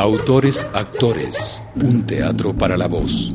Autores, actores, un teatro para la voz.